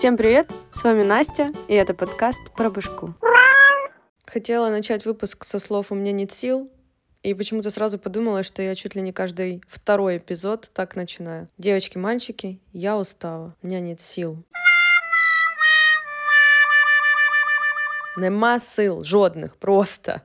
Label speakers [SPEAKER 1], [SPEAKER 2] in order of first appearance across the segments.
[SPEAKER 1] Всем привет, с вами Настя, и это подкаст про башку. Хотела начать выпуск со слов «у меня нет сил», и почему-то сразу подумала, что я чуть ли не каждый второй эпизод так начинаю. Девочки, мальчики, я устала, у меня нет сил. Нема сил, жодных, просто.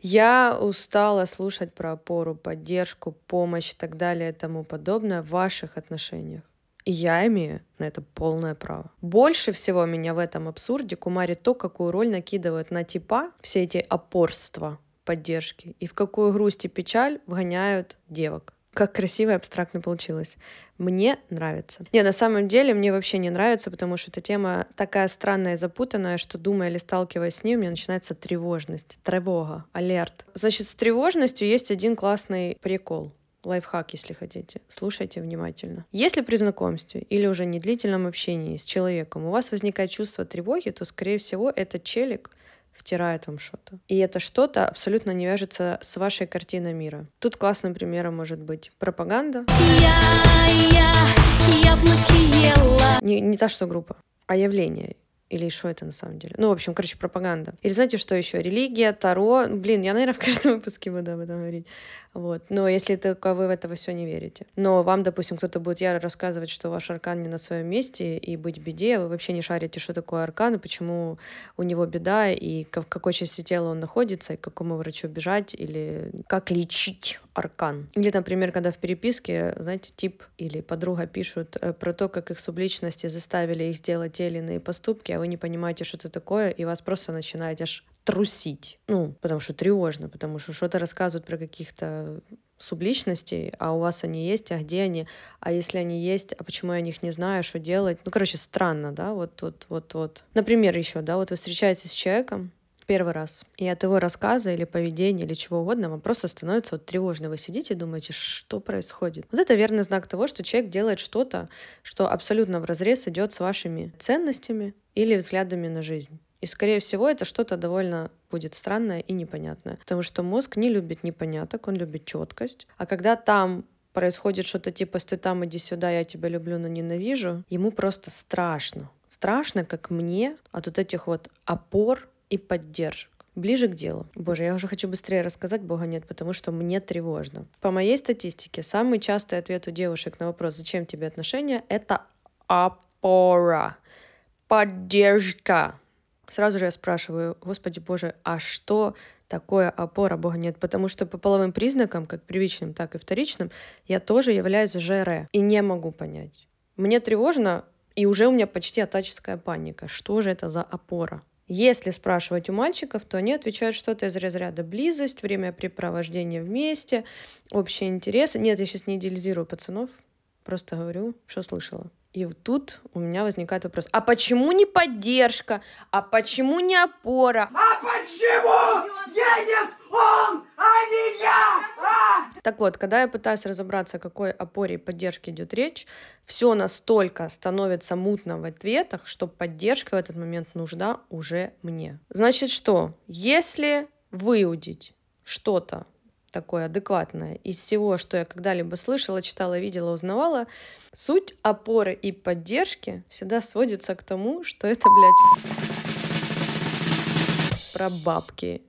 [SPEAKER 1] Я устала слушать про опору, поддержку, помощь и так далее и тому подобное в ваших отношениях. И я имею на это полное право. Больше всего меня в этом абсурде кумарит то, какую роль накидывают на типа все эти опорства поддержки и в какую грусть и печаль вгоняют девок. Как красиво и абстрактно получилось. Мне нравится. Не, на самом деле мне вообще не нравится, потому что эта тема такая странная и запутанная, что думая или сталкиваясь с ней, у меня начинается тревожность, тревога, алерт. Значит, с тревожностью есть один классный прикол лайфхак, если хотите. Слушайте внимательно. Если при знакомстве или уже недлительном общении с человеком у вас возникает чувство тревоги, то, скорее всего, этот челик втирает вам что-то. И это что-то абсолютно не вяжется с вашей картиной мира. Тут классным примером может быть пропаганда. Я, я, яблоки ела. Не, не та, что группа, а явление. Или что это на самом деле? Ну, в общем, короче, пропаганда. Или знаете, что еще? Религия, Таро. Блин, я, наверное, в каждом выпуске буду об этом говорить. Вот. Но если только вы в это все не верите. Но вам, допустим, кто-то будет яро рассказывать, что ваш аркан не на своем месте и быть в беде, а вы вообще не шарите, что такое аркан, и почему у него беда, и в какой части тела он находится, и к какому врачу бежать, или как лечить аркан. Или, например, когда в переписке, знаете, тип или подруга пишут э, про то, как их субличности заставили их сделать те или иные поступки, а вы не понимаете, что это такое, и вас просто начинает аж трусить. Ну, потому что тревожно, потому что что-то рассказывают про каких-то субличностей, а у вас они есть, а где они, а если они есть, а почему я о них не знаю, что делать. Ну, короче, странно, да, вот, вот, вот, вот. Например, еще, да, вот вы встречаетесь с человеком, первый раз. И от его рассказа или поведения или чего угодно вам просто становится вот тревожно. Вы сидите и думаете, что происходит. Вот это верный знак того, что человек делает что-то, что абсолютно в разрез идет с вашими ценностями или взглядами на жизнь. И, скорее всего, это что-то довольно будет странное и непонятное. Потому что мозг не любит непоняток, он любит четкость. А когда там происходит что-то типа «стой там, иди сюда, я тебя люблю, но ненавижу», ему просто страшно. Страшно, как мне, от вот этих вот опор и поддержек. Ближе к делу. Боже, я уже хочу быстрее рассказать, бога нет, потому что мне тревожно. По моей статистике, самый частый ответ у девушек на вопрос «Зачем тебе отношения?» — это опора, поддержка. Сразу же я спрашиваю, Господи Боже, а что такое опора Бога нет? Потому что по половым признакам, как первичным, так и вторичным, я тоже являюсь ЖР и не могу понять. Мне тревожно, и уже у меня почти атаческая паника. Что же это за опора? Если спрашивать у мальчиков, то они отвечают что-то из разряда близость, времяпрепровождение вместе, общие интересы. Нет, я сейчас не идеализирую пацанов, просто говорю, что слышала. И вот тут у меня возникает вопрос, а почему не поддержка? А почему не опора? А почему едет он, а не я? А? Так вот, когда я пытаюсь разобраться, о какой опоре и поддержке идет речь, все настолько становится мутно в ответах, что поддержка в этот момент нужна уже мне. Значит что, если выудить что-то такое адекватное из всего, что я когда-либо слышала, читала, видела, узнавала, суть опоры и поддержки всегда сводится к тому, что это, блядь, про бабки.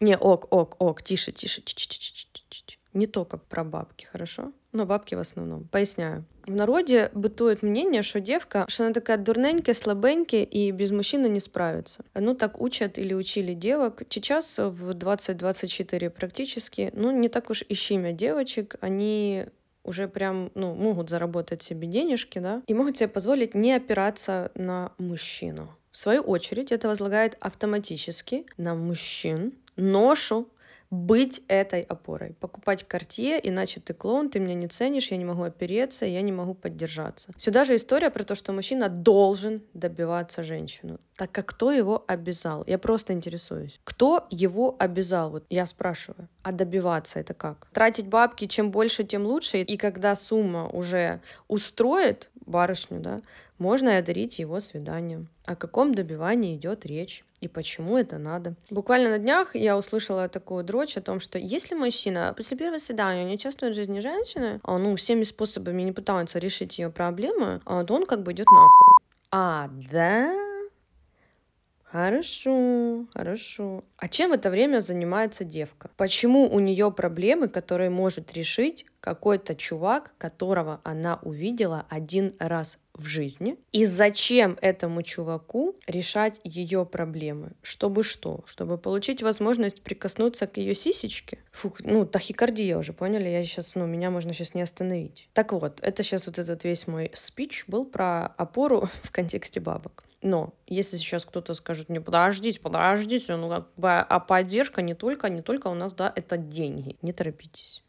[SPEAKER 1] Не, ок, ок, ок, тише, тише, тише, тише, тише, тише. Не то, как про бабки, хорошо? Но бабки в основном. Поясняю. В народе бытует мнение, что девка, что она такая дурненькая, слабенькая и без мужчины не справится. Ну, так учат или учили девок. Сейчас в 2024 практически, ну, не так уж и щимя девочек. Они уже прям, ну, могут заработать себе денежки, да, и могут себе позволить не опираться на мужчину. В свою очередь, это возлагает автоматически на мужчин ношу быть этой опорой. Покупать картье, иначе ты клоун, ты меня не ценишь, я не могу опереться, я не могу поддержаться. Сюда же история про то, что мужчина должен добиваться женщину. Так как кто его обязал? Я просто интересуюсь. Кто его обязал? Вот я спрашиваю. А добиваться это как? Тратить бабки, чем больше, тем лучше. И когда сумма уже устроит, барышню, да, можно и одарить его свиданием. О каком добивании идет речь и почему это надо. Буквально на днях я услышала такую дрочь о том, что если мужчина после первого свидания не чувствует в жизни женщины, а ну всеми способами не пытается решить ее проблемы, а, то он как бы идет нахуй. А, да? Хорошо, хорошо. А чем в это время занимается девка? Почему у нее проблемы, которые может решить какой-то чувак, которого она увидела один раз в жизни? И зачем этому чуваку решать ее проблемы? Чтобы что? Чтобы получить возможность прикоснуться к ее сисечке? Фух, ну, тахикардия уже, поняли? Я сейчас, ну, меня можно сейчас не остановить. Так вот, это сейчас вот этот весь мой спич был про опору в контексте бабок. Но если сейчас кто-то скажет мне, подождите, подождите, ну как бы, а поддержка не только, не только у нас, да, это деньги. Не торопитесь.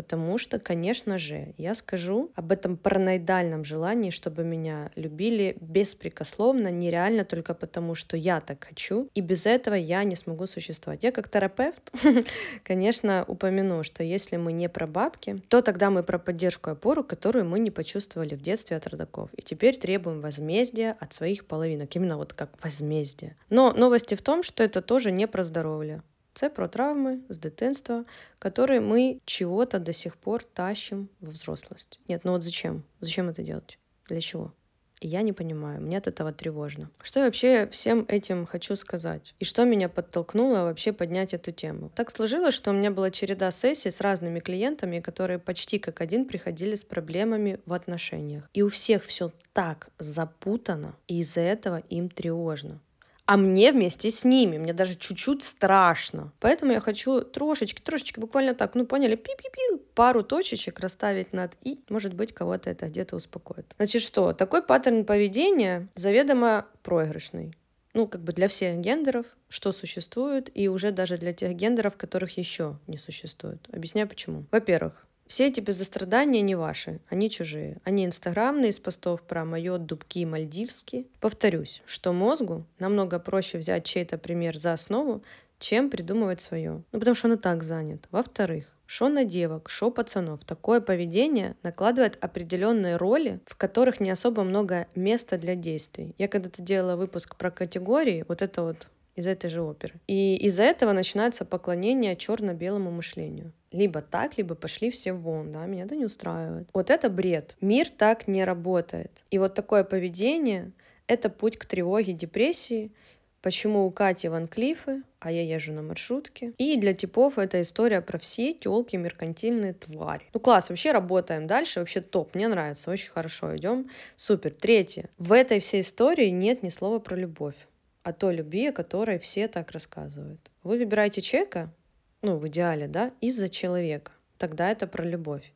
[SPEAKER 1] Потому что, конечно же, я скажу об этом параноидальном желании, чтобы меня любили беспрекословно, нереально только потому, что я так хочу, и без этого я не смогу существовать. Я как терапевт, конечно, упомяну, что если мы не про бабки, то тогда мы про поддержку и опору, которую мы не почувствовали в детстве от родаков. И теперь требуем возмездия от своих половинок, именно вот как возмездие. Но новости в том, что это тоже не про здоровье. Це про травми з дитинства, которые мы чего-то до сих пор тащим в взрослость. Нет, ну вот зачем? Зачем это делать? Для чего? И я не понимаю, мне от этого тревожно. Что я вообще всем этим хочу сказать? И что меня подтолкнуло вообще поднять эту тему? Так сложилось, что у меня была череда сессий с разными клиентами, которые почти как один приходили с проблемами в отношениях. И у всех все так запутано, и из-за этого им тревожно а мне вместе с ними. Мне даже чуть-чуть страшно. Поэтому я хочу трошечки, трошечки, буквально так, ну поняли, пи-пи-пи, пару точечек расставить над «и». Может быть, кого-то это где-то успокоит. Значит, что? Такой паттерн поведения заведомо проигрышный ну, как бы для всех гендеров, что существует, и уже даже для тех гендеров, которых еще не существует. Объясняю почему. Во-первых, все эти безострадания не ваши, они чужие. Они инстаграмные, из постов про майот, дубки, мальдивские. Повторюсь, что мозгу намного проще взять чей-то пример за основу, чем придумывать свое. Ну, потому что он и так занят. Во-вторых, что на девок, что пацанов. Такое поведение накладывает определенные роли, в которых не особо много места для действий. Я когда-то делала выпуск про категории, вот это вот из этой же оперы. И из-за этого начинается поклонение черно-белому мышлению. Либо так, либо пошли все вон, да, меня это не устраивает. Вот это бред. Мир так не работает. И вот такое поведение — это путь к тревоге, депрессии, Почему у Кати Ван Клиффы, а я езжу на маршрутке. И для типов это история про все телки меркантильные твари. Ну класс, вообще работаем дальше, вообще топ, мне нравится, очень хорошо, идем. Супер. Третье. В этой всей истории нет ни слова про любовь о той любви, о которой все так рассказывают. Вы выбираете человека, ну, в идеале, да, из-за человека. Тогда это про любовь.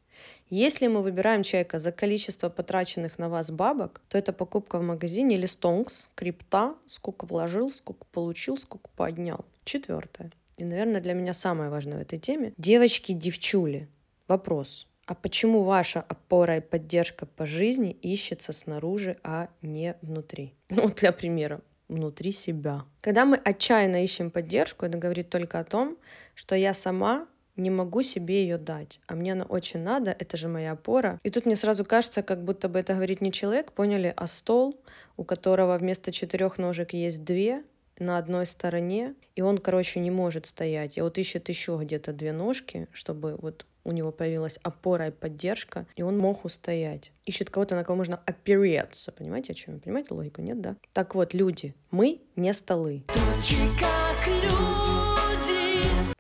[SPEAKER 1] Если мы выбираем человека за количество потраченных на вас бабок, то это покупка в магазине или стонкс, крипта, сколько вложил, сколько получил, сколько поднял. Четвертое. И, наверное, для меня самое важное в этой теме. Девочки-девчули. Вопрос. А почему ваша опора и поддержка по жизни ищется снаружи, а не внутри? Ну, для примера, внутри себя. Когда мы отчаянно ищем поддержку, это говорит только о том, что я сама не могу себе ее дать, а мне она очень надо, это же моя опора. И тут мне сразу кажется, как будто бы это говорит не человек, поняли, а стол, у которого вместо четырех ножек есть две, на одной стороне, и он, короче, не может стоять. И вот ищет еще где-то две ножки, чтобы вот у него появилась опора и поддержка, и он мог устоять. Ищет кого-то, на кого можно опереться. Понимаете, о чем? Понимаете логику, нет, да? Так вот, люди, мы не столы.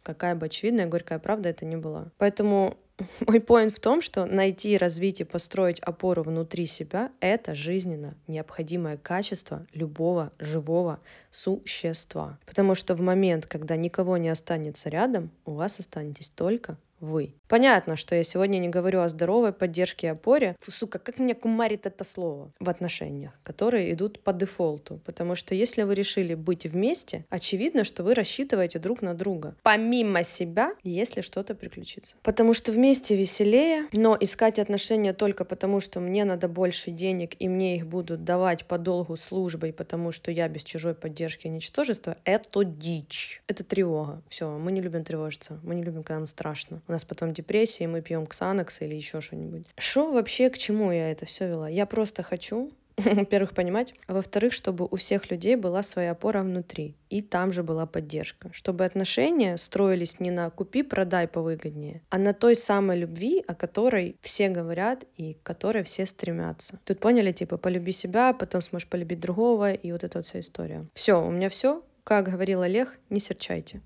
[SPEAKER 1] Какая бы очевидная горькая правда это не была. Поэтому мой поинт в том, что найти, развить и построить опору внутри себя — это жизненно необходимое качество любого живого существа. Потому что в момент, когда никого не останется рядом, у вас останетесь только вы. Понятно, что я сегодня не говорю о здоровой поддержке и опоре. Фу, сука, как меня кумарит это слово в отношениях, которые идут по дефолту. Потому что если вы решили быть вместе, очевидно, что вы рассчитываете друг на друга. Помимо себя, если что-то приключится. Потому что вместе веселее, но искать отношения только потому, что мне надо больше денег и мне их будут давать по долгу службы, потому что я без чужой поддержки ничтожество, это дичь. Это тревога. Все, мы не любим тревожиться. Мы не любим, когда нам страшно. У нас потом депрессия, и мы пьем ксанокс или еще что-нибудь. Что вообще, к чему я это все вела? Я просто хочу во-первых, понимать, а во-вторых, чтобы у всех людей была своя опора внутри, и там же была поддержка, чтобы отношения строились не на купи-продай повыгоднее, а на той самой любви, о которой все говорят и к которой все стремятся. Тут поняли, типа, полюби себя, потом сможешь полюбить другого, и вот эта вот вся история. Все, у меня все. Как говорил Олег, не серчайте.